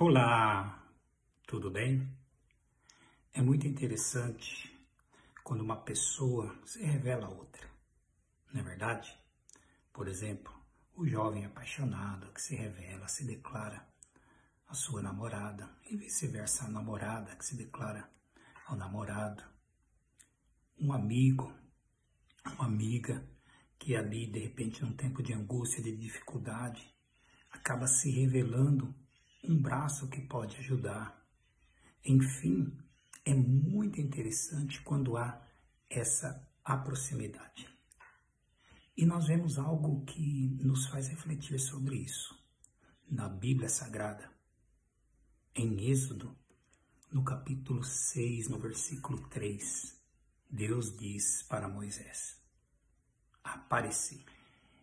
Olá, tudo bem? É muito interessante quando uma pessoa se revela a outra, não é verdade? Por exemplo, o jovem apaixonado que se revela, se declara a sua namorada e vice-versa a namorada que se declara ao namorado, um amigo, uma amiga que ali de repente num tempo de angústia, de dificuldade, acaba se revelando um braço que pode ajudar. Enfim, é muito interessante quando há essa proximidade. E nós vemos algo que nos faz refletir sobre isso na Bíblia Sagrada. Em Êxodo, no capítulo 6, no versículo 3, Deus diz para Moisés: Apareci.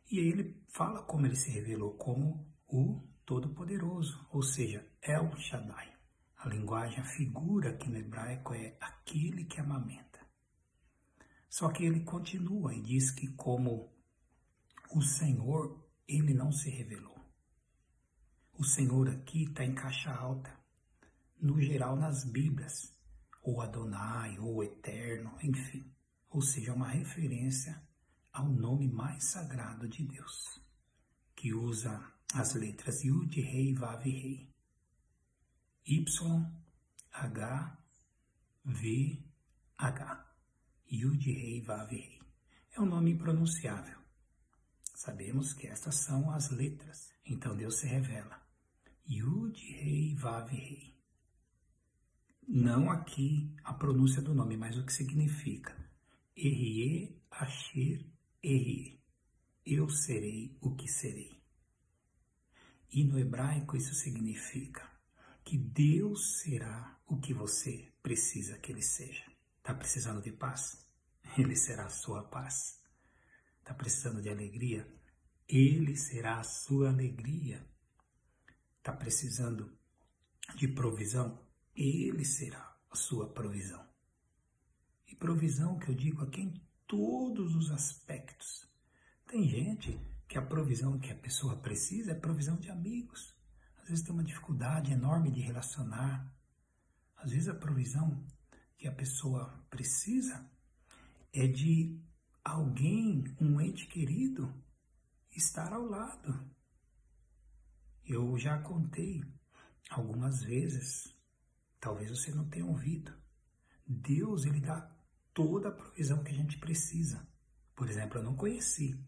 E ele fala como ele se revelou como o Todo-Poderoso, ou seja, El Shaddai. A linguagem, a figura aqui no hebraico é aquele que amamenta. Só que ele continua e diz que como o Senhor, ele não se revelou. O Senhor aqui está em caixa alta, no geral nas Bíblias, ou Adonai, ou Eterno, enfim. Ou seja, uma referência ao nome mais sagrado de Deus, que usa as letras Yud, Rei, Vav, Rei. Y, H, V, H. Yud, Rei, Vav, Rei. É um nome impronunciável. Sabemos que estas são as letras. Então Deus se revela. Yud, Rei, Vav, Rei. Não aqui a pronúncia do nome, mas o que significa. Erie, Asher, Erie. Eu serei o que serei. E no hebraico isso significa que Deus será o que você precisa que Ele seja. Está precisando de paz? Ele será a sua paz. Está precisando de alegria? Ele será a sua alegria. Está precisando de provisão? Ele será a sua provisão. E provisão que eu digo aqui em todos os aspectos. Tem gente que a provisão que a pessoa precisa é provisão de amigos. Às vezes tem uma dificuldade enorme de relacionar. Às vezes a provisão que a pessoa precisa é de alguém, um ente querido, estar ao lado. Eu já contei algumas vezes, talvez você não tenha ouvido. Deus, ele dá toda a provisão que a gente precisa. Por exemplo, eu não conheci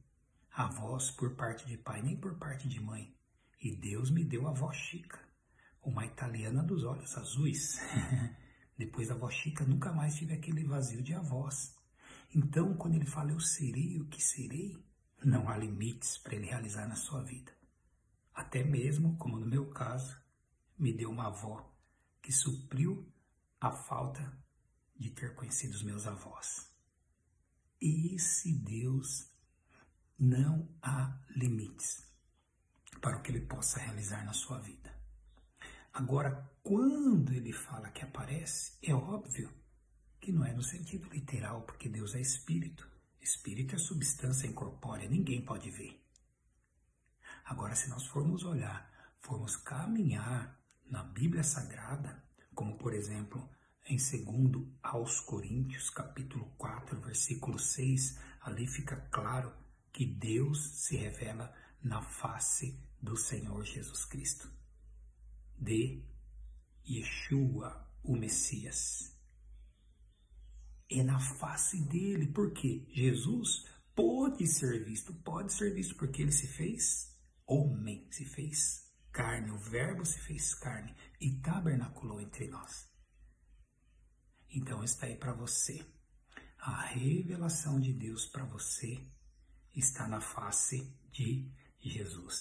avós por parte de pai, nem por parte de mãe. E Deus me deu a avó Chica, uma italiana dos olhos azuis. Depois da avó Chica, nunca mais tive aquele vazio de avós. Então, quando ele fala eu serei o que serei, não há limites para ele realizar na sua vida. Até mesmo, como no meu caso, me deu uma avó que supriu a falta de ter conhecido os meus avós. Esse Deus não há limites para o que ele possa realizar na sua vida. Agora, quando ele fala que aparece, é óbvio que não é no sentido literal, porque Deus é espírito. Espírito é substância incorpórea, ninguém pode ver. Agora, se nós formos olhar, formos caminhar na Bíblia Sagrada, como por exemplo em 2 aos Coríntios, capítulo 4, versículo 6, ali fica claro que Deus se revela na face do Senhor Jesus Cristo, de Yeshua, o Messias. É na face dele, porque Jesus pode ser visto, pode ser visto porque ele se fez homem, se fez carne, o Verbo se fez carne e tabernaculou entre nós. Então está aí para você a revelação de Deus para você está na face de Jesus.